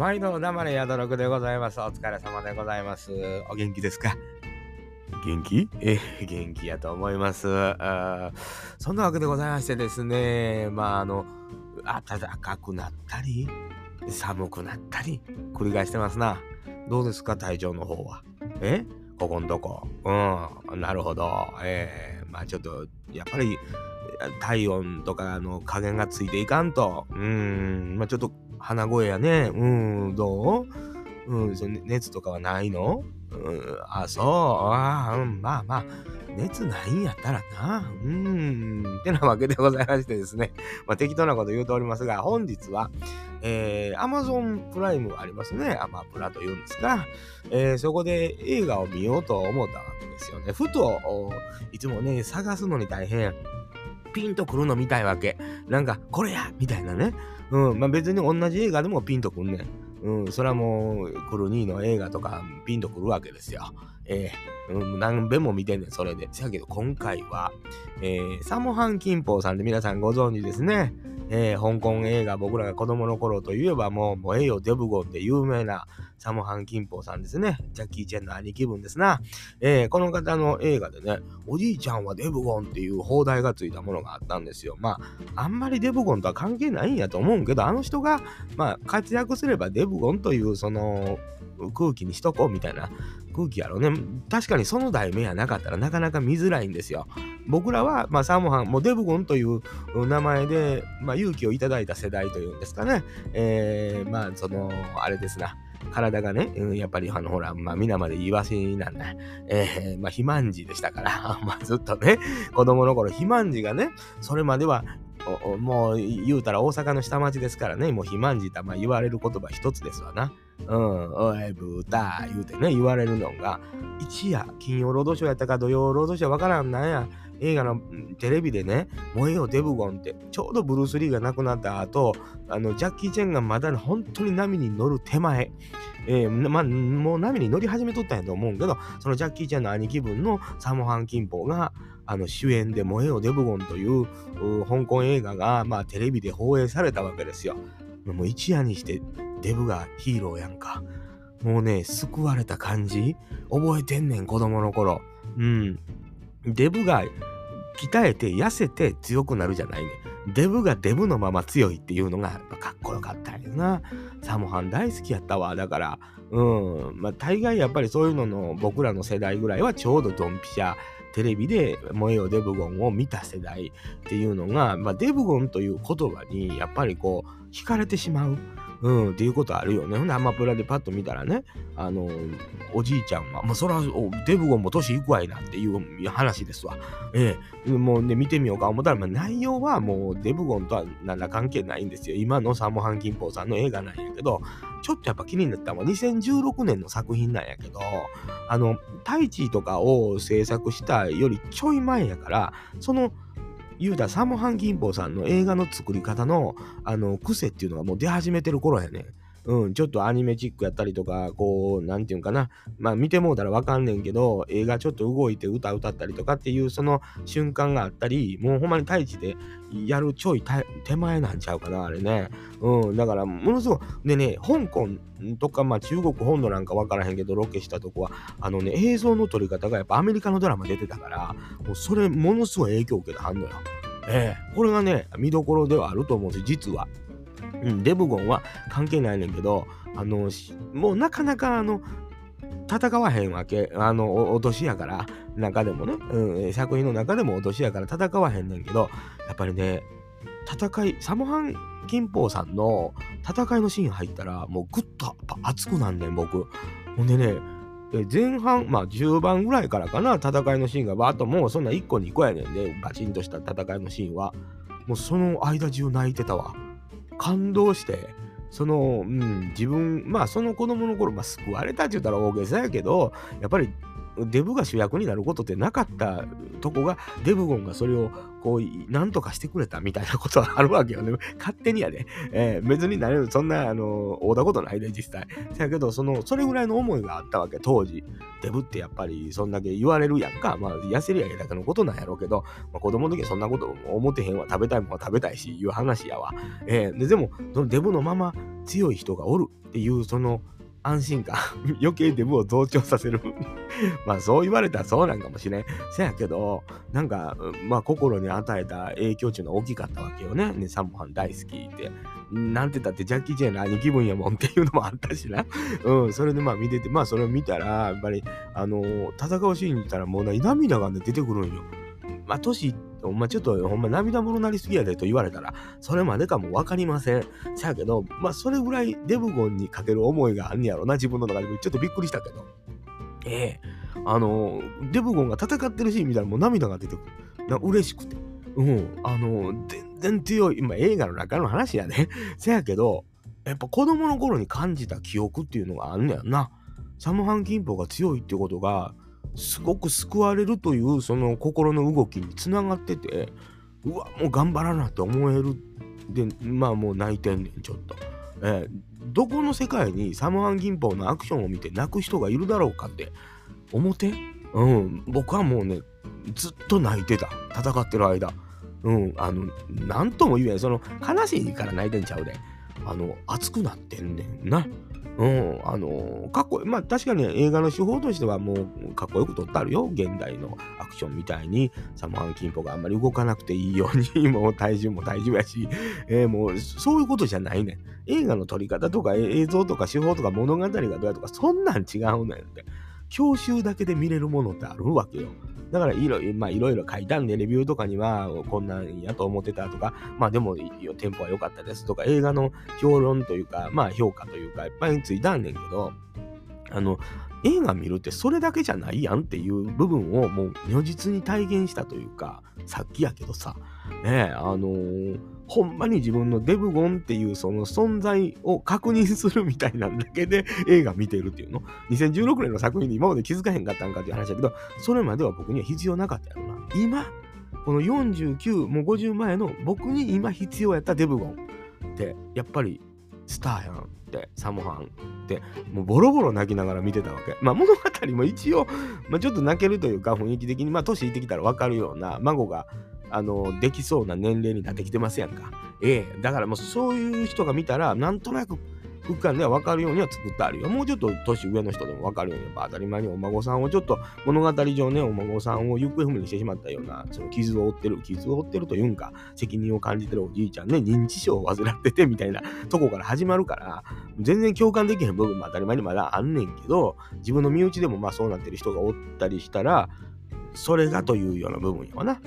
毎度黙れ宿六でございます。お疲れ様でございます。お元気ですか？元気？えー、元気やと思います。あーそんなわけでございましてですね、まああの、暖かくなったり、寒くなったり、繰り返してますな。どうですか、体調の方は。え？ここんとこ。うん、なるほど。えー、まあちょっと、やっぱり、体温とかの加減がついていかんと。うん、まあちょっと鼻声やね。うん、どう？うん、熱とかはないの？うん、あ、そう。ああうん、まあまあ、熱ないんやったらな。うん、ってなわけでございましてですね。まあ適当なこと言うておりますが、本日は、えー、Amazon プライムありますね。アマプラというんですが、えーそこで映画を見ようと思ったわけですよね。ふと、いつもね、探すのに大変。ピンとくるの見たいわけ。なんか、これやみたいなね。うん。まあ別に同じ映画でもピンとくんねん。うん。それはもう、クルニーの映画とかピンとくるわけですよ。ええ、何べも見てんねん、それで。せやけど、今回は、えーサモハン・キンポーさんで皆さんご存知ですね。えー香港映画、僕らが子供の頃といえばもう、もうええよ、デブゴンで有名なサモハン・キンポーさんですね。ジャッキー・チェンの兄貴分ですな。えーこの方の映画でね、おじいちゃんはデブゴンっていう放題がついたものがあったんですよ。まあ、あんまりデブゴンとは関係ないんやと思うんけど、あの人が、まあ、活躍すればデブゴンという、その、空気にしとこうみたいな空気やろね。確かにその題名やなかったらなかなか見づらいんですよ。僕らは、まあ、サモハン、もうデブゴンという名前で、まあ、勇気をいただいた世代というんですかね。えー、まあ、その、あれですな。体がね、やっぱりあのほら、まあ皆までイワシなんだ。えー、まあ肥満児でしたから、まあずっとね、子供の頃肥満児がね、それまではもう言うたら大阪の下町ですからね、もう肥満児とまあ言われる言葉一つですわな。うん、おい、ブータ言うてね、言われるのが、一夜、金曜ロードショーやったか土曜ロードショーわからんなんや、映画のテレビでね、燃えよデブゴンって、ちょうどブルース・リーが亡くなった後、あの、ジャッキー・チェンがまだ本当に波に乗る手前、えーまあ、もう波に乗り始めとったんやと思うけど、そのジャッキー・チェンの兄貴分のサモハン・キンポが、あの主演で燃えよデブゴンという香港映画が、まあ、テレビで放映されたわけですよ。もう一夜にしてデブがヒーローやんか。もうね、救われた感じ覚えてんねん、子供の頃。うん。デブが鍛えて痩せて強くなるじゃないね。デブがデブのまま強いっていうのがかっこよかったんよな。サモハン大好きやったわ。だから、うん。まあ大概やっぱりそういうのの僕らの世代ぐらいはちょうどドンピシャ。テレビで「燃えよデブゴン」を見た世代っていうのが、まあ、デブゴンという言葉にやっぱりこう惹かれてしまう。うん、っていうことあるよね。ほんで、アマプラでパッと見たらね、あのおじいちゃんは、もうそら、デブゴンも年いくわいなっていう話ですわ。ええ、もうね、見てみようか思ったら、まあ、内容はもうデブゴンとは何ら関係ないんですよ。今のサモハン・キンポーさんの映画なんやけど、ちょっとやっぱ気になったのは2016年の作品なんやけど、あの、タイチとかを制作したよりちょい前やから、その、言うたらサモハン・ギンポーさんの映画の作り方のあの癖っていうのがもう出始めてる頃やね。うん、ちょっとアニメチックやったりとか、こう、なんていうんかな。まあ見てもうたらわかんねんけど、映画ちょっと動いて歌歌ったりとかっていうその瞬間があったり、もうほんまに太一でやるちょい手前なんちゃうかな、あれね。うん、だからものすごい、でね、香港とか、まあ中国本土なんかわからへんけど、ロケしたとこは、あのね、映像の撮り方がやっぱアメリカのドラマ出てたから、もうそれものすごい影響を受けてはんのよ。ええこれがね、見どころではあると思うんです実は。うん、デブゴンは関係ないねんけど、あの、もうなかなかあの、戦わへんわけ。あの、落としやから、中でもね、うん、作品の中でも落としやから戦わへんねんけど、やっぱりね、戦い、サモハン・キンポーさんの戦いのシーン入ったら、もうぐっと熱くなんねん、僕。ほんでね、で前半、まあ10番ぐらいからかな、戦いのシーンがバーッともうそんな1個2個やねんで、バチンとした戦いのシーンは。もうその間中泣いてたわ。感動して、その、うん、自分、まあその子供の頃、まあ救われたって言ったら大げさやけど、やっぱりデブが主役になることってなかったとこが、デブゴンがそれをこう、なんとかしてくれたみたいなことはあるわけよね。勝手にやで。えー、別になれる、そんな、あの、会うたことないで、実際。だけど、その、それぐらいの思いがあったわけ、当時。デブってやっぱり、そんだけ言われるやんか。まあ、痩せりゃいいだけのことなんやろうけど、まあ、子供の時はそんなこと思ってへんわ。食べたいもんは食べたいし、いう話やわ。えー、ででも、そのデブのまま強い人がおるっていう、その、安心感 余計デブを増長させる まあそう言われたらそうなんかもしれん。せやけど、なんか、まあ心に与えた影響っていうのは大きかったわけよね。ね、サモハン大好きって。なんて言ったってジャッキー・チェーンの兄貴分やもんっていうのもあったしな。うん、それでまあ見てて、まあそれを見たら、やっぱり、あのー、戦うシーンに行ったらもう涙がね、出てくるんよ。まあ年んまちょっとほんま涙もろなりすぎやでと言われたら、それまでかもわかりません。せやけど、まあそれぐらいデブゴンにかける思いがあんねやろな、自分の中で。ちょっとびっくりしたけど。ええあの、デブゴンが戦ってるシーン見たらもう涙が出てくる。な嬉しくて。うん。あの、全然強い、今映画の中の話やね。せやけど、やっぱ子供の頃に感じた記憶っていうのがあんねやんな。サムハンキンポが強いってことが、すごく救われるというその心の動きにつながっててうわもう頑張らなって思えるでまあもう泣いてんねんちょっと。えー、どこの世界にサムハン銀行のアクションを見て泣く人がいるだろうかって思って？うん。僕はもうねずっと泣いてた。戦ってる間。うん。あの何とも言えん。その悲しいから泣いてんちゃうで。あの熱くなってんねんな。うん、あのかっこ。まあ確かに映画の手法としてはもうかっこよく撮ってあるよ。現代のアクションみたいにサモアン・キンポがあんまり動かなくていいように、もう体重も体重やし、えー、もうそういうことじゃないねん。映画の撮り方とか映像とか手法とか物語がどうやとかそんなん違うねんって。教習だけで見れるものってあるわけよ。だからいろいろ、まあいろいろ書いたんで、レビューとかにはこんなんやと思ってたとか、まあでもテンポは良かったですとか、映画の評論というか、まあ評価というか、いっぱいついたんねんけど、あの、映画見るってそれだけじゃないやんっていう部分をもう如実に体現したというか、さっきやけどさ、ねあのー、ほんまに自分のデブゴンっていうその存在を確認するみたいなんだけで映画見てるっていうの。2016年の作品に今まで気づかへんかったんかっていう話だけど、それまでは僕には必要なかったやろな。今、この49、もう50前の僕に今必要やったデブゴンって、やっぱりスターやんって、サモハンって、もうボロボロ泣きながら見てたわけ。まあ物語も一応、まあ、ちょっと泣けるというか雰囲気的に、まあ年いってきたら分かるような、孫があの、できそうな年齢になってきてますやんか。ええだからもうそういう人が見たら、なんとなく空間では分かるようには作ってあるよ。もうちょっと年上の人でも分かるように、やっぱ当たり前にお孫さんをちょっと物語上ね、お孫さんを行方不明にしてしまったような、その傷を負ってる、傷を負ってるというんか、責任を感じてるおじいちゃんね、認知症を患っててみたいなとこから始まるから、全然共感できへん部分も当たり前にまだあんねんけど、自分の身内でもまあそうなってる人がおったりしたら、それがというような部分やわな。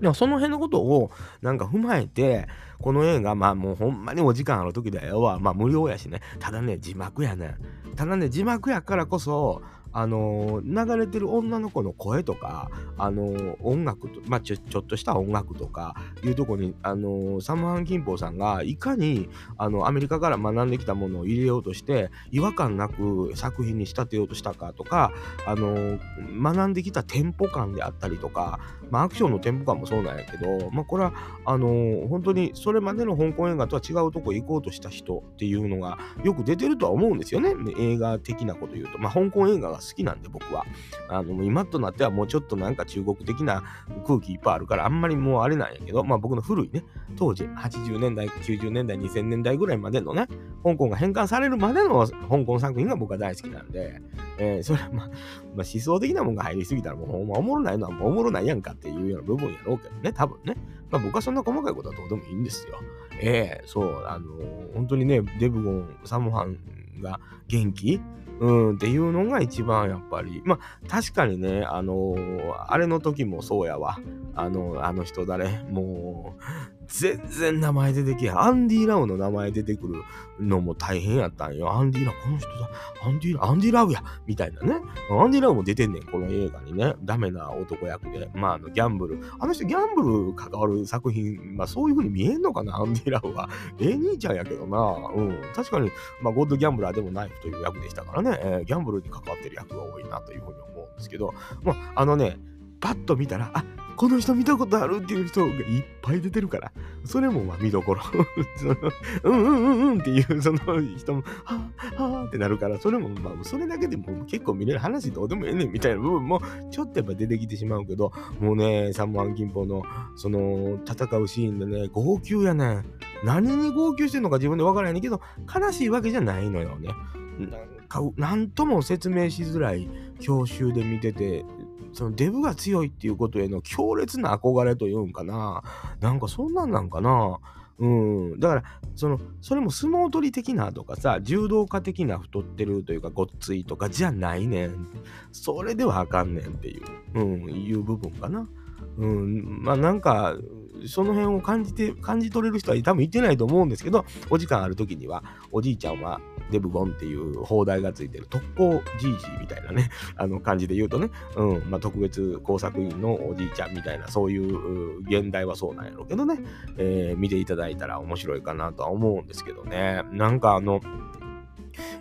でもその辺のことをなんか踏まえて、この映画、まあもうほんまにお時間ある時だよは、まあ無料やしね。ただね、字幕やね。ただね、字幕やからこそ、あのー、流れてる女の子の声とか、あのー、音楽と、まあちょ、ちょっとした音楽とかいうとこに、あのー、サムハン・キンポーさんがいかに、あの、アメリカから学んできたものを入れようとして、違和感なく作品に仕立てようとしたかとか、あの学んできたテンポ感であったりとか、まあ、アクションのテンポ感もそうなんやけど、まあ、これは、あの、本当にそれまでの香港映画とは違うとこ行こうとした人っていうのがよく出てるとは思うんですよね。映画的なこと言うと。まあ、香港映画が好きなんで僕は。あの、今となってはもうちょっとなんか中国的な空気いっぱいあるから、あんまりもうあれなんやけど、まあ僕の古いね、当時80年代、90年代、2000年代ぐらいまでのね、香港が返還されるまでの香港作品が僕は大好きなんで、えー、それはまあ、まあ、思想的なもんが入りすぎたらもうほんまおもろないのはもうおもろないやんかっていうような部分やろうけどね、多分ね。まあ僕はそんな細かいことはどうでもいいんですよ。ええー、そう、あのー、本当にね、デブゴン、サムハンが元気うん、っていうのが一番やっぱり。まあ、確かにね、あのー、あれの時もそうやわ。あの、あの人誰？もう、全然名前出てけへん。アンディ・ラウの名前出てくるのも大変やったんよ。アンディ・ラウ、この人だ。アンディ・ラウ、アンディ・ラウやみたいなね。アンディ・ラウも出てんねん、この映画にね。ダメな男役で。まあ、あの、ギャンブル。あの人、ギャンブル関わる作品、まあ、そういう風に見えんのかな、アンディ・ラウは。ええ兄ちゃんやけどな。うん。確かに、まあ、ゴッドギャンブラーでもナイフという役でしたからね。えー、ギャンブルに関わってる役が多いなというふうに思うんですけど、まあ、あのね、パッと見たら、あこの人見たことあるっていう人がいっぱい出てるから、それもまあ見どころ。うんうんうんうんっていうその人も、はぁ、はぁってなるから、それもまあそれだけでも結構見れる話どうでもええねんみたいな部分もちょっとやっぱ出てきてしまうけど、もうね、サモアン銀行のその戦うシーンでね、号泣やねん。何に号泣してんのか自分でわからないけど、悲しいわけじゃないのよね。なんか、なんとも説明しづらい教習で見てて、そのデブが強いっていうことへの強烈な憧れというんかな。なんかそんなんなんかな。うん。だから、その、それも相撲取り的なとかさ、柔道家的な太ってるというか、ごっついとかじゃないねん。それではあかんねんっていう、うん、いう部分かな。うん、まあなんか、その辺を感じて、感じ取れる人は多分いてないと思うんですけど、お時間ある時には、おじいちゃんはデブゴンっていう放題がついてる。特攻じいじみたいなね、あの感じで言うとね、うん、まあ特別工作員のおじいちゃんみたいな、そういう現代はそうなんやろうけどね、えー、見ていただいたら面白いかなとは思うんですけどね、なんかあの、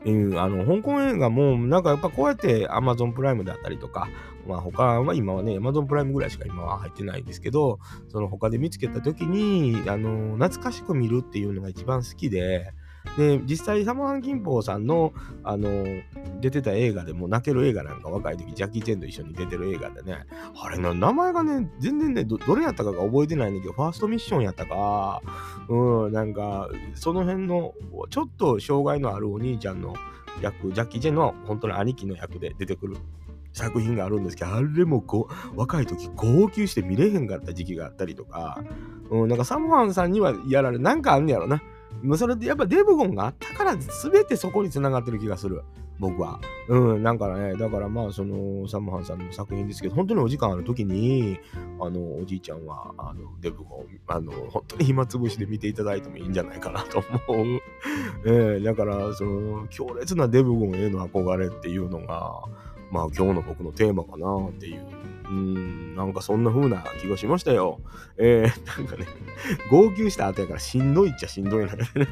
うん、あの香港映画もなんかやっぱこうやって Amazon プライムであったりとか、まあ他は今はね、Amazon プライムぐらいしか今は入ってないんですけど、その他で見つけた時に、あの、懐かしく見るっていうのが一番好きで、で、実際、サモハン・キンポーさんの、あの、出てた映画でも、泣ける映画なんか若い時、ジャッキー・チェンと一緒に出てる映画でね、あれの名前がね、全然ねど、どれやったかが覚えてないんだけど、ファーストミッションやったか、うん、なんか、その辺の、ちょっと障害のあるお兄ちゃんの役、ジャッキー・チェンの本当の兄貴の役で出てくる作品があるんですけど、あれもこう若い時号泣して見れへんかった時期があったりとか、うん、なんかサムハンさんにはやられ、なんかあんねやろな。それでやっぱデブゴンがあったから全てそこに繋がってる気がする。僕は。うん、なんかね、だからまあ、その、サムハンさんの作品ですけど、本当にお時間ある時に、あの、おじいちゃんは、あの、デブゴン、あの、本当に暇つぶしで見ていただいてもいいんじゃないかなと思う。えー、だから、その、強烈なデブゴンへの憧れっていうのが、まあ今日の僕のテーマかなっていう。うん、なんかそんな風な気がしましたよ。えー、なんかね、号泣した後やからしんどいっちゃしんどいな。なんかね、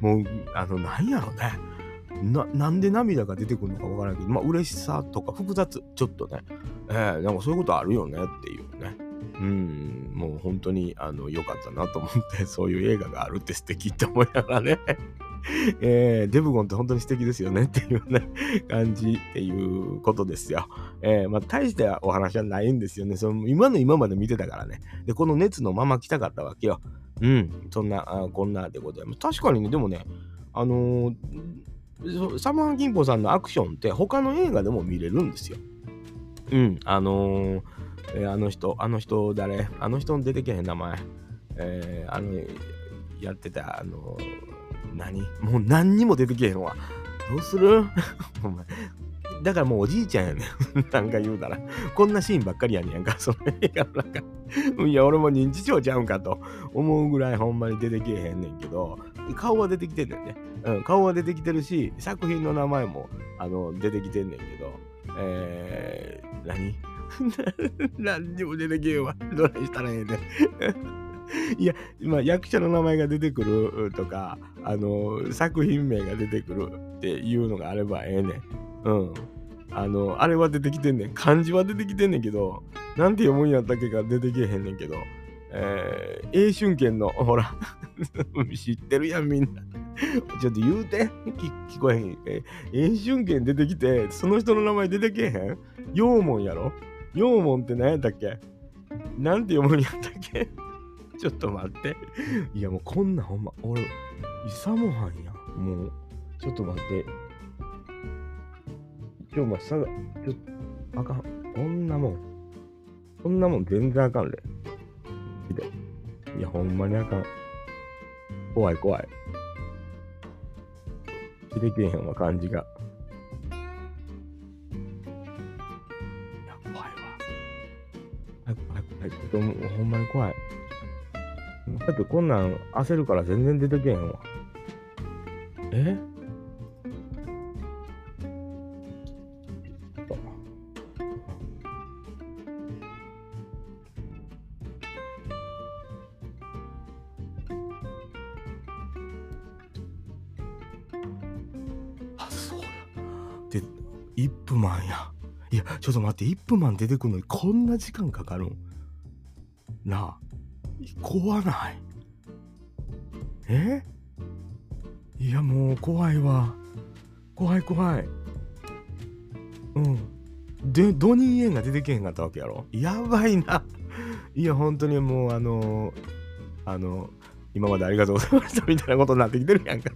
もう、あの、なんやろね。な、なんで涙が出てくるのかわからないけど、まあ嬉しさとか複雑、ちょっとね。えー、なんかそういうことあるよねっていうね。うん、もう本当にあの良かったなと思って、そういう映画があるって素敵って思いながらね。えー、デブゴンって本当に素敵ですよねっていうね、感じっていうことですよ。えー、まあ、大してお話はないんですよね。その今の今まで見てたからね。で、この熱のまま来たかったわけよ。うん、そんな、あこんなでございます。確かにね、でもね、あのー、サマーキンポさんのアクションって他の映画でも見れるんですよ。うん、あのー、えー、あの人、あの人誰？あの人出てけへん名前。えー、あの、やってた、あのー何？もう何にも出てけへんわ。どうする？お前。だからもうおじいちゃんやねん。なんか言うたら。こんなシーンばっかりやねんやんか。その映画の中。いや、俺も認知症ちゃうんかと思うぐらいほんまに出てけへんねんけど、顔は出てきてんねんね。うん、顔は出てきてるし、作品の名前もあの出てきてんねんけど、えー、何？何にも出てけへんわ。どないしたらええねん。いや、まあ、役者の名前が出てくるとか、あの、作品名が出てくるっていうのがあればええねん。うん。あの、あれは出てきてんねん。漢字は出てきてんねんけど、なんて読むんやったっけか出てけへんねんけど、えー、英春剣の、ほら、知ってるやん、みんな。ちょっと言うて、聞こえへん。えー、英春剣出てきて、その人の名前出てけへん？陽門やろ？陽門って何やったっけ？なんて読むんやったっけ？ちょっと待って。いや、もうこんなほんま、俺、イサモハンや。もう、ちょっと待って。ちょ、まあ、さが、ちょあかん。こんなもん。こんなもん全然あかんで。いや、ほんまにあかん。怖い怖い。出てけへんわ、感じが。いや、怖いわ。早く早く早く。ほんまに怖い。だってこんなん焦るから全然出てけへんわ。え？あ、そうや。で、イップマンや。いや、ちょっと待って、イップマン出てくるのにこんな時間かかるん？なあ、怖ない。え？いや、もう怖いわ。怖い怖い。うん。で、ドニー・エンが出てけへんかったわけやろ？やばいな。いや、本当にもう、あのあの、今までありがとうございました みたいなことになってきてるやんか。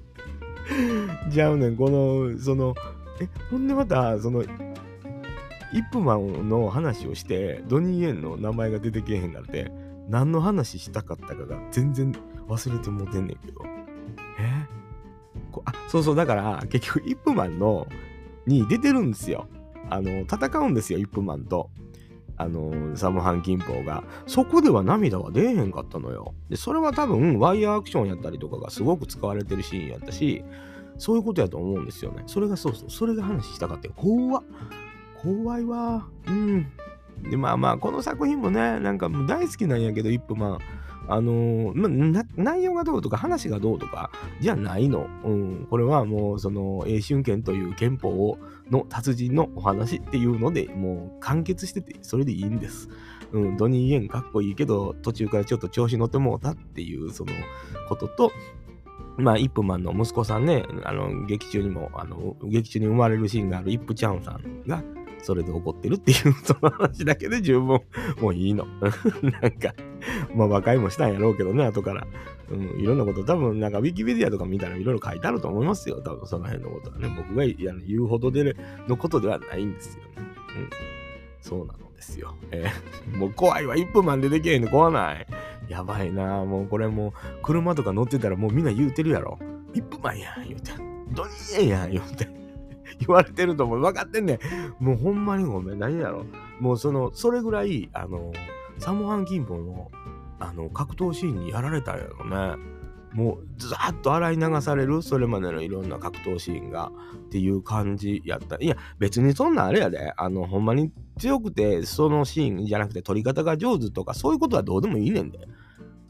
じゃうね、この、その、え、ほんでまた、その、イップマンの話をして、ドニー・エンの名前が出てけへんかって、何の話したかったかが全然忘れてもうてんねんけど。え？こあ、そうそう、だから、結局、イップマンの、に出てるんですよ。あの、戦うんですよ、イップマンと。あの、サム・ハン・キンポーが。そこでは涙は出えへんかったのよ。で、それは多分、ワイヤーアクションやったりとかがすごく使われてるシーンやったし、そういうことやと思うんですよね。それがそうそう、それが話したかったよ。怖っ。怖いわ。うん。で、まあまあ、この作品もね、なんかもう大好きなんやけど、イップマン。あのーまな内容がどうとか話がどうとかじゃないの。うん、これはもうその英春剣という憲法をの達人のお話っていうのでもう完結しててそれでいいんです。うん、ドニー・イエンかっこいいけど途中からちょっと調子乗ってもうたっていうそのこととまあ、イップマンの息子さんね、あの、劇中にも、あの、劇中に生まれるシーンがあるイップチャンさんが、それで怒ってるっていう、その話だけで十分、もういいの。なんか、まあ、和解もしたんやろうけどね、後から。うん、いろんなこと、多分、なんか、ウィキペディアとか見たらいろいろ書いてあると思いますよ。多分、その辺のことはね。僕が言うほどで、のことではないんですよね。うん。そうなのですよ。えーもう怖いわ。イップマン出てけへんの怖ない。やばいなもうこれもう車とか乗ってたらもうみんな言うてるやろ。イップマンやん言うて。ドニーエンやん言うて。言われてると思う。分かってんねん。もうほんまにごめん。何やろ。もうその、それぐらい、あの、サモハン・キンポの、あの、格闘シーンにやられたんやろね。もう、ずーっと洗い流される、それまでのいろんな格闘シーンが、っていう感じやった。いや、別にそんなあれやで。あの、ほんまに強くて、そのシーンじゃなくて、撮り方が上手とか、そういうことはどうでもいいねんで。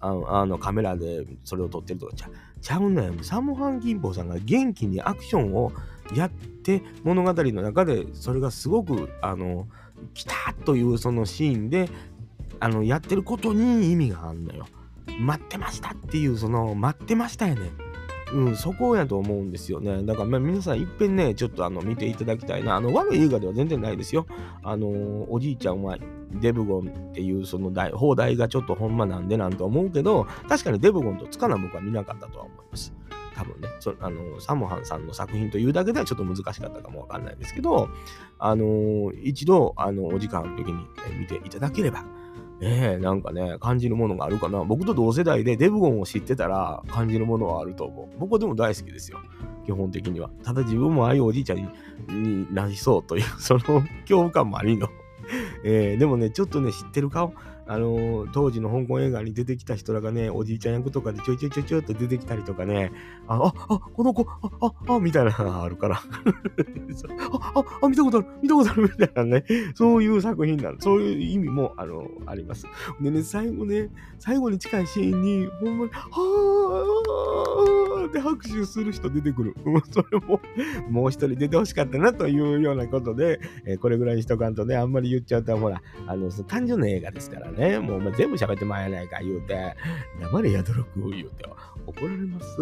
あの、あのカメラでそれを撮ってるとかちゃちゃうのよ。サモハン・キンポさんが元気にアクションをやって、物語の中で、それがすごく、あの、来たというそのシーンで、あの、やってることに意味があるのよ。待ってましたっていう、その、待ってましたよね。うん、そこやと思うんですよね。だから、まあ、皆さんいっぺんね、ちょっとあの見ていただきたいな。あの、悪い映画では全然ないですよ。あのおじいちゃんはデブゴンっていうその題放題がちょっとほんまなんでなんと思うけど、確かにデブゴンとつかな僕は見なかったとは思います。多分ね、そあのサモハンさんの作品というだけではちょっと難しかったかもわかんないですけど、あの一度、あの、お時間ある時に見ていただければ、ねえ、なんかね、感じるものがあるかな。僕と同世代でデブゴンを知ってたら感じるものはあると思う。僕はでも大好きですよ。基本的には。ただ自分もああいうおじいちゃんになりそうという、その恐怖感もありの。えーでもね、ちょっとね、知ってる顔、あのー当時の香港映画に出てきた人らがね、おじいちゃん役とかでちょいちょいちょいちょいと出てきたりとかね、あ、あ、あ、この子、あ、あ、あ、みたいなのが あるから。あ、あ、あ、見たことある、見たことある、みたいなね、そういう作品なの。そういう意味も、あの、あります。でね、最後ね、最後に近いシーンに、ほんまに、はーって拍手する人出てくる。それも、もう一人出てほしかったなというようなことで、えーこれぐらいにしとかんとね、あんまり言っちゃうと、ほら、あの、その単純な映画ですからねね、もうお前全部喋ってまえないか言うて、黙れやどろく言うて。怒られます。